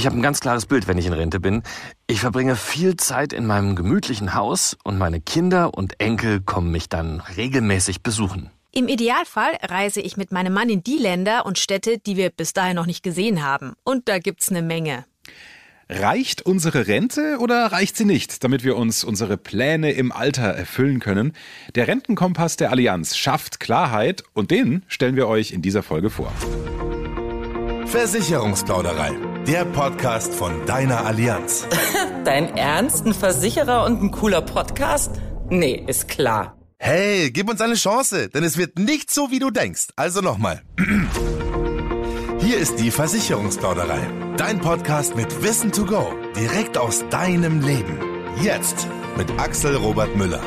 Ich habe ein ganz klares Bild, wenn ich in Rente bin. Ich verbringe viel Zeit in meinem gemütlichen Haus und meine Kinder und Enkel kommen mich dann regelmäßig besuchen. Im Idealfall reise ich mit meinem Mann in die Länder und Städte, die wir bis dahin noch nicht gesehen haben. Und da gibt's eine Menge. Reicht unsere Rente oder reicht sie nicht, damit wir uns unsere Pläne im Alter erfüllen können? Der Rentenkompass der Allianz schafft Klarheit und den stellen wir euch in dieser Folge vor. Versicherungsplauderei, der Podcast von deiner Allianz. Dein Ernst? Ein Versicherer und ein cooler Podcast? Nee, ist klar. Hey, gib uns eine Chance, denn es wird nicht so, wie du denkst. Also nochmal. Hier ist die Versicherungsplauderei. Dein Podcast mit Wissen to go. Direkt aus deinem Leben. Jetzt mit Axel Robert Müller.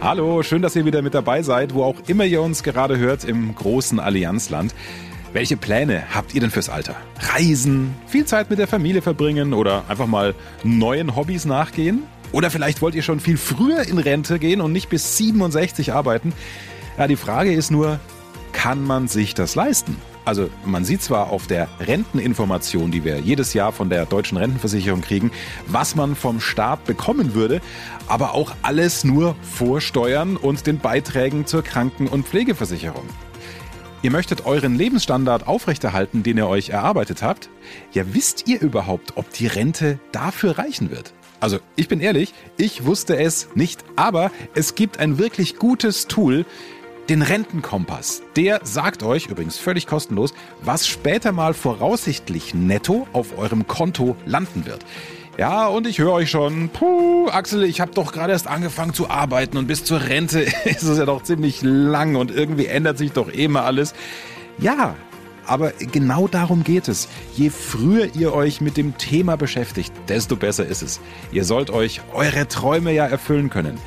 Hallo, schön, dass ihr wieder mit dabei seid, wo auch immer ihr uns gerade hört im großen Allianzland. Welche Pläne habt ihr denn fürs Alter? Reisen, viel Zeit mit der Familie verbringen oder einfach mal neuen Hobbys nachgehen? Oder vielleicht wollt ihr schon viel früher in Rente gehen und nicht bis 67 arbeiten? Ja, die Frage ist nur, kann man sich das leisten? Also man sieht zwar auf der Renteninformation, die wir jedes Jahr von der deutschen Rentenversicherung kriegen, was man vom Staat bekommen würde, aber auch alles nur vor Steuern und den Beiträgen zur Kranken- und Pflegeversicherung. Ihr möchtet euren Lebensstandard aufrechterhalten, den ihr euch erarbeitet habt? Ja, wisst ihr überhaupt, ob die Rente dafür reichen wird? Also, ich bin ehrlich, ich wusste es nicht, aber es gibt ein wirklich gutes Tool, den Rentenkompass. Der sagt euch, übrigens völlig kostenlos, was später mal voraussichtlich netto auf eurem Konto landen wird. Ja, und ich höre euch schon, puh, Axel, ich habe doch gerade erst angefangen zu arbeiten und bis zur Rente ist es ja doch ziemlich lang und irgendwie ändert sich doch eh mal alles. Ja, aber genau darum geht es. Je früher ihr euch mit dem Thema beschäftigt, desto besser ist es. Ihr sollt euch eure Träume ja erfüllen können.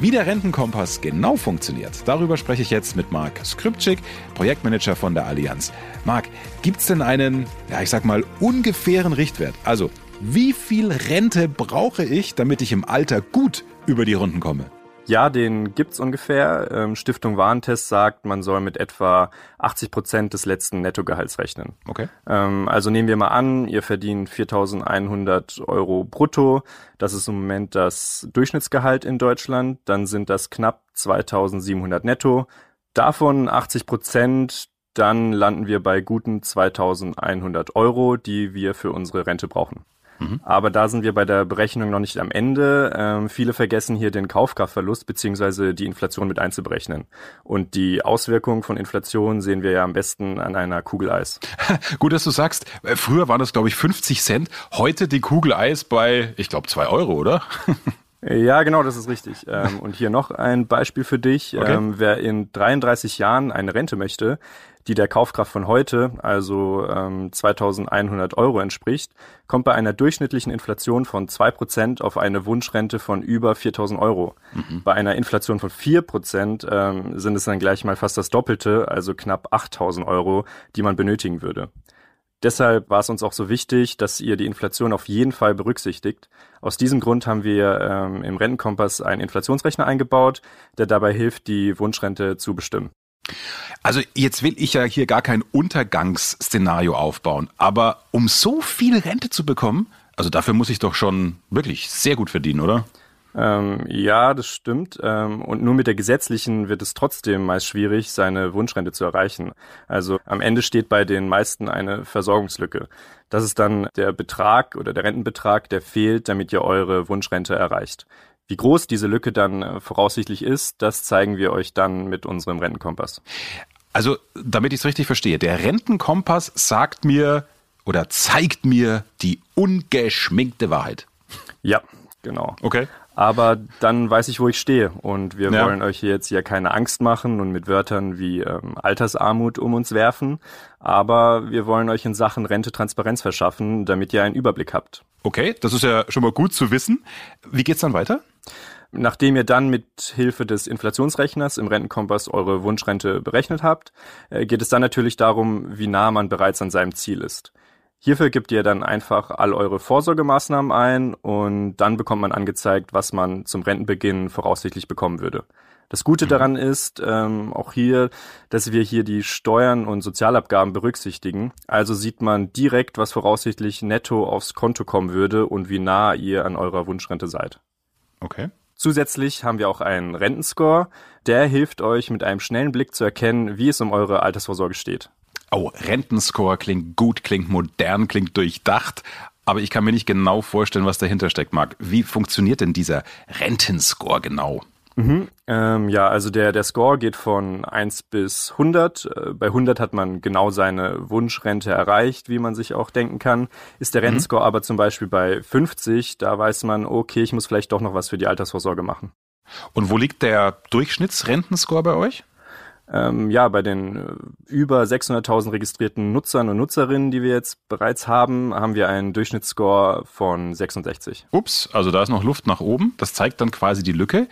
Wie der Rentenkompass genau funktioniert, darüber spreche ich jetzt mit Marc Skripczyk, Projektmanager von der Allianz. Marc, gibt es denn einen, ja ich sag mal, ungefähren Richtwert? Also, wie viel Rente brauche ich, damit ich im Alter gut über die Runden komme? Ja, den gibt's ungefähr. Ähm, Stiftung Warentest sagt, man soll mit etwa 80 Prozent des letzten Nettogehalts rechnen. Okay. Ähm, also nehmen wir mal an, ihr verdient 4.100 Euro brutto. Das ist im Moment das Durchschnittsgehalt in Deutschland. Dann sind das knapp 2.700 netto. Davon 80 Prozent, dann landen wir bei guten 2.100 Euro, die wir für unsere Rente brauchen. Mhm. Aber da sind wir bei der Berechnung noch nicht am Ende. Ähm, viele vergessen hier den Kaufkraftverlust beziehungsweise die Inflation mit einzuberechnen. Und die Auswirkungen von Inflation sehen wir ja am besten an einer Kugel Eis. Gut, dass du sagst, äh, früher waren das, glaube ich, 50 Cent. Heute die Kugel Eis bei, ich glaube, 2 Euro, oder? Ja, genau, das ist richtig. Ähm, und hier noch ein Beispiel für dich. Okay. Ähm, wer in 33 Jahren eine Rente möchte, die der Kaufkraft von heute, also ähm, 2100 Euro entspricht, kommt bei einer durchschnittlichen Inflation von zwei Prozent auf eine Wunschrente von über 4000 Euro. Mhm. Bei einer Inflation von vier Prozent ähm, sind es dann gleich mal fast das Doppelte, also knapp 8000 Euro, die man benötigen würde. Deshalb war es uns auch so wichtig, dass ihr die Inflation auf jeden Fall berücksichtigt. Aus diesem Grund haben wir ähm, im Rentenkompass einen Inflationsrechner eingebaut, der dabei hilft, die Wunschrente zu bestimmen. Also jetzt will ich ja hier gar kein Untergangsszenario aufbauen, aber um so viel Rente zu bekommen, also dafür muss ich doch schon wirklich sehr gut verdienen, oder? Ähm, ja, das stimmt. Ähm, und nur mit der gesetzlichen wird es trotzdem meist schwierig, seine Wunschrente zu erreichen. Also am Ende steht bei den meisten eine Versorgungslücke. Das ist dann der Betrag oder der Rentenbetrag, der fehlt, damit ihr eure Wunschrente erreicht. Wie groß diese Lücke dann äh, voraussichtlich ist, das zeigen wir euch dann mit unserem Rentenkompass. Also, damit ich es richtig verstehe, der Rentenkompass sagt mir oder zeigt mir die ungeschminkte Wahrheit. Ja, genau. Okay. Aber dann weiß ich, wo ich stehe. Und wir ja. wollen euch jetzt ja keine Angst machen und mit Wörtern wie ähm, Altersarmut um uns werfen. Aber wir wollen euch in Sachen Rente Transparenz verschaffen, damit ihr einen Überblick habt. Okay, das ist ja schon mal gut zu wissen. Wie geht's dann weiter? Nachdem ihr dann mit Hilfe des Inflationsrechners im Rentenkompass eure Wunschrente berechnet habt, äh, geht es dann natürlich darum, wie nah man bereits an seinem Ziel ist. Hierfür gebt ihr dann einfach all eure Vorsorgemaßnahmen ein und dann bekommt man angezeigt, was man zum Rentenbeginn voraussichtlich bekommen würde. Das Gute mhm. daran ist ähm, auch hier, dass wir hier die Steuern und Sozialabgaben berücksichtigen. Also sieht man direkt, was voraussichtlich netto aufs Konto kommen würde und wie nah ihr an eurer Wunschrente seid. Okay. Zusätzlich haben wir auch einen Rentenscore. Der hilft euch mit einem schnellen Blick zu erkennen, wie es um eure Altersvorsorge steht. Oh, Rentenscore klingt gut, klingt modern, klingt durchdacht. Aber ich kann mir nicht genau vorstellen, was dahinter steckt, Marc. Wie funktioniert denn dieser Rentenscore genau? Mhm. Ähm, ja, also der, der Score geht von 1 bis 100. Äh, bei 100 hat man genau seine Wunschrente erreicht, wie man sich auch denken kann. Ist der mhm. Rentenscore mhm. aber zum Beispiel bei 50, da weiß man, okay, ich muss vielleicht doch noch was für die Altersvorsorge machen. Und wo liegt der Durchschnittsrentenscore bei euch? Ähm, ja, bei den äh, über 600.000 registrierten Nutzern und Nutzerinnen, die wir jetzt bereits haben, haben wir einen Durchschnittsscore von 66. Ups, also da ist noch Luft nach oben. Das zeigt dann quasi die Lücke.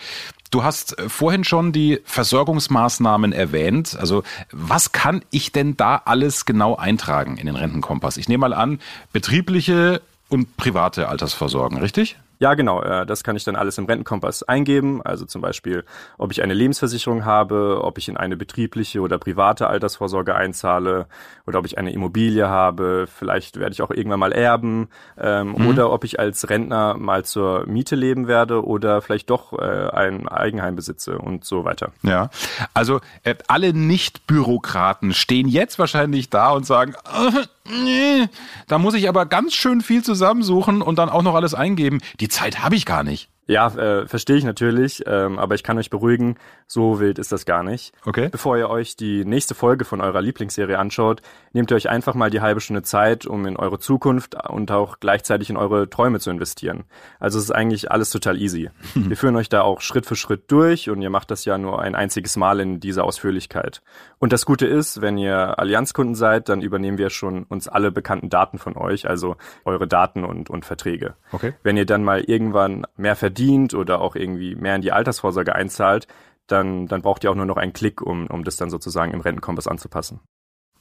Du hast äh, vorhin schon die Versorgungsmaßnahmen erwähnt. Also was kann ich denn da alles genau eintragen in den Rentenkompass? Ich nehme mal an, betriebliche und private Altersversorgung, richtig? Ja, genau. Äh, das kann ich dann alles im Rentenkompass eingeben. Also zum Beispiel, ob ich eine Lebensversicherung habe, ob ich in eine betriebliche oder private Altersvorsorge einzahle oder ob ich eine Immobilie habe. Vielleicht werde ich auch irgendwann mal erben ähm, mhm. oder ob ich als Rentner mal zur Miete leben werde oder vielleicht doch äh, ein Eigenheim besitze und so weiter. Ja, also äh, alle Nicht-Bürokraten stehen jetzt wahrscheinlich da und sagen, äh, nee, da muss ich aber ganz schön viel zusammensuchen und dann auch noch alles eingeben. Die Zeit habe ich gar nicht. Ja, äh, verstehe ich natürlich, ähm, aber ich kann euch beruhigen, so wild ist das gar nicht. Okay. Bevor ihr euch die nächste Folge von eurer Lieblingsserie anschaut, nehmt ihr euch einfach mal die halbe Stunde Zeit, um in eure Zukunft und auch gleichzeitig in eure Träume zu investieren. Also es ist eigentlich alles total easy. Wir führen euch da auch Schritt für Schritt durch und ihr macht das ja nur ein einziges Mal in dieser Ausführlichkeit. Und das Gute ist, wenn ihr Allianzkunden seid, dann übernehmen wir schon uns alle bekannten Daten von euch, also eure Daten und, und Verträge. Okay. Wenn ihr dann mal irgendwann mehr verdient oder auch irgendwie mehr in die Altersvorsorge einzahlt, dann, dann braucht ihr auch nur noch einen Klick, um, um das dann sozusagen im Rentenkompass anzupassen.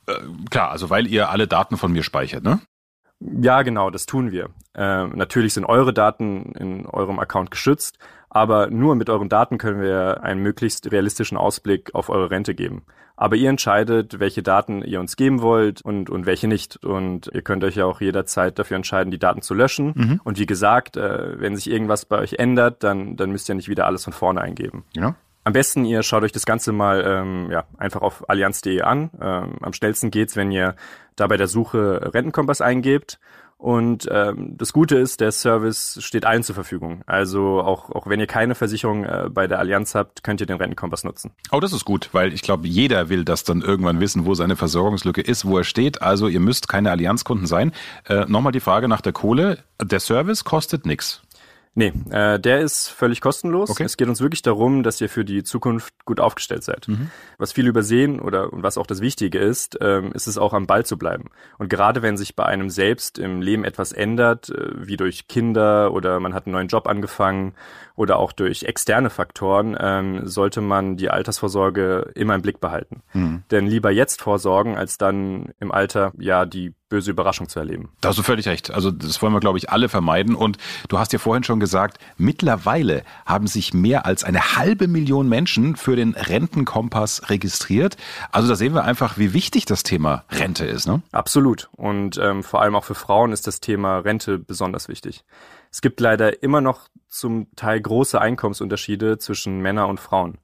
Äh, klar, also weil ihr alle Daten von mir speichert, ne? Ja, genau, das tun wir. Ähm, natürlich sind eure Daten in eurem Account geschützt, aber nur mit euren Daten können wir einen möglichst realistischen Ausblick auf eure Rente geben. Aber ihr entscheidet, welche Daten ihr uns geben wollt und, und welche nicht. Und ihr könnt euch ja auch jederzeit dafür entscheiden, die Daten zu löschen. Mhm. Und wie gesagt, äh, wenn sich irgendwas bei euch ändert, dann, dann müsst ihr nicht wieder alles von vorne eingeben. Ja. Am besten, ihr schaut euch das Ganze mal ähm, ja, einfach auf allianz.de an. Ähm, am schnellsten geht's, wenn ihr da bei der Suche Rentenkompass eingebt. Und ähm, das Gute ist, der Service steht allen zur Verfügung. Also auch, auch wenn ihr keine Versicherung äh, bei der Allianz habt, könnt ihr den Rentenkompass nutzen. Oh, das ist gut, weil ich glaube, jeder will das dann irgendwann wissen, wo seine Versorgungslücke ist, wo er steht. Also ihr müsst keine Allianzkunden sein. Äh, Nochmal die Frage nach der Kohle. Der Service kostet nichts. Nee, äh, der ist völlig kostenlos. Okay. Es geht uns wirklich darum, dass ihr für die Zukunft gut aufgestellt seid. Mhm. Was viele übersehen oder und was auch das Wichtige ist, ähm, ist es auch am Ball zu bleiben. Und gerade wenn sich bei einem selbst im Leben etwas ändert, äh, wie durch Kinder oder man hat einen neuen Job angefangen oder auch durch externe Faktoren, ähm, sollte man die Altersvorsorge immer im Blick behalten. Mhm. Denn lieber jetzt vorsorgen, als dann im Alter ja die böse Überraschung zu erleben. Da hast du völlig recht. Also das wollen wir, glaube ich, alle vermeiden. Und du hast ja vorhin schon gesagt, mittlerweile haben sich mehr als eine halbe Million Menschen für den Rentenkompass registriert. Also da sehen wir einfach, wie wichtig das Thema Rente ist. Ne? Absolut. Und ähm, vor allem auch für Frauen ist das Thema Rente besonders wichtig. Es gibt leider immer noch zum Teil große Einkommensunterschiede zwischen Männern und Frauen,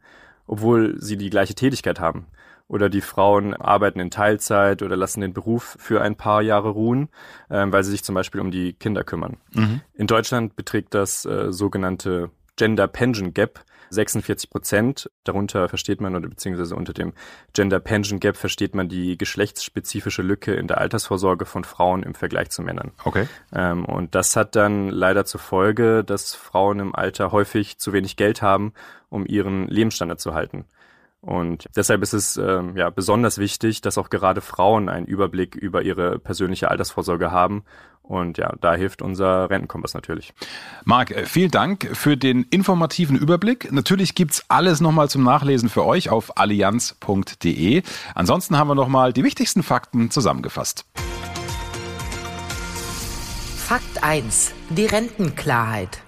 obwohl sie die gleiche Tätigkeit haben oder die Frauen arbeiten in Teilzeit oder lassen den Beruf für ein paar Jahre ruhen, äh, weil sie sich zum Beispiel um die Kinder kümmern. Mhm. In Deutschland beträgt das äh, sogenannte Gender Pension Gap 46 Prozent. Darunter versteht man oder beziehungsweise unter dem Gender Pension Gap versteht man die geschlechtsspezifische Lücke in der Altersvorsorge von Frauen im Vergleich zu Männern. Okay. Ähm, und das hat dann leider zur Folge, dass Frauen im Alter häufig zu wenig Geld haben, um ihren Lebensstandard zu halten. Und deshalb ist es ähm, ja besonders wichtig, dass auch gerade Frauen einen Überblick über ihre persönliche Altersvorsorge haben. Und ja, da hilft unser Rentenkompass natürlich. Marc, äh, vielen Dank für den informativen Überblick. Natürlich gibt's alles nochmal zum Nachlesen für euch auf allianz.de. Ansonsten haben wir nochmal die wichtigsten Fakten zusammengefasst. Fakt 1. Die Rentenklarheit.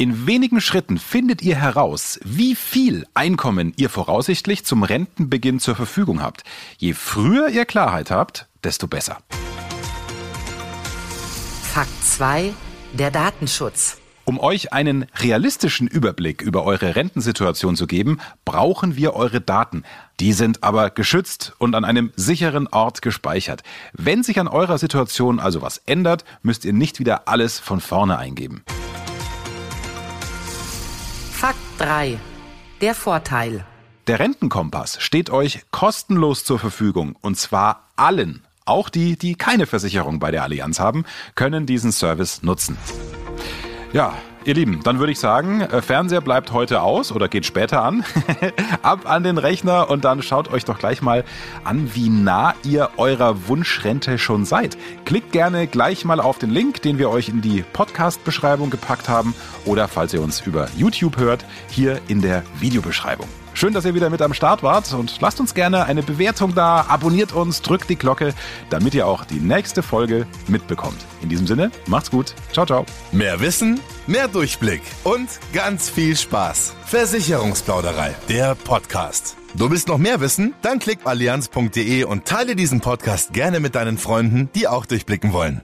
In wenigen Schritten findet ihr heraus, wie viel Einkommen ihr voraussichtlich zum Rentenbeginn zur Verfügung habt. Je früher ihr Klarheit habt, desto besser. Fakt 2. Der Datenschutz. Um euch einen realistischen Überblick über eure Rentensituation zu geben, brauchen wir eure Daten. Die sind aber geschützt und an einem sicheren Ort gespeichert. Wenn sich an eurer Situation also was ändert, müsst ihr nicht wieder alles von vorne eingeben. 3. Der Vorteil. Der Rentenkompass steht euch kostenlos zur Verfügung und zwar allen. Auch die, die keine Versicherung bei der Allianz haben, können diesen Service nutzen. Ja, ihr Lieben, dann würde ich sagen, äh, Fernseher bleibt heute aus oder geht später an. Ab an den Rechner und dann schaut euch doch gleich mal an, wie nah ihr eurer Wunschrente schon seid. Klickt gerne gleich mal auf den Link, den wir euch in die Podcast-Beschreibung gepackt haben oder falls ihr uns über YouTube hört, hier in der Videobeschreibung. Schön, dass ihr wieder mit am Start wart und lasst uns gerne eine Bewertung da, abonniert uns, drückt die Glocke, damit ihr auch die nächste Folge mitbekommt. In diesem Sinne, macht's gut. Ciao, ciao. Mehr Wissen, mehr Durchblick und ganz viel Spaß. Versicherungsplauderei, der Podcast. Du willst noch mehr wissen? Dann klick allianz.de und teile diesen Podcast gerne mit deinen Freunden, die auch durchblicken wollen.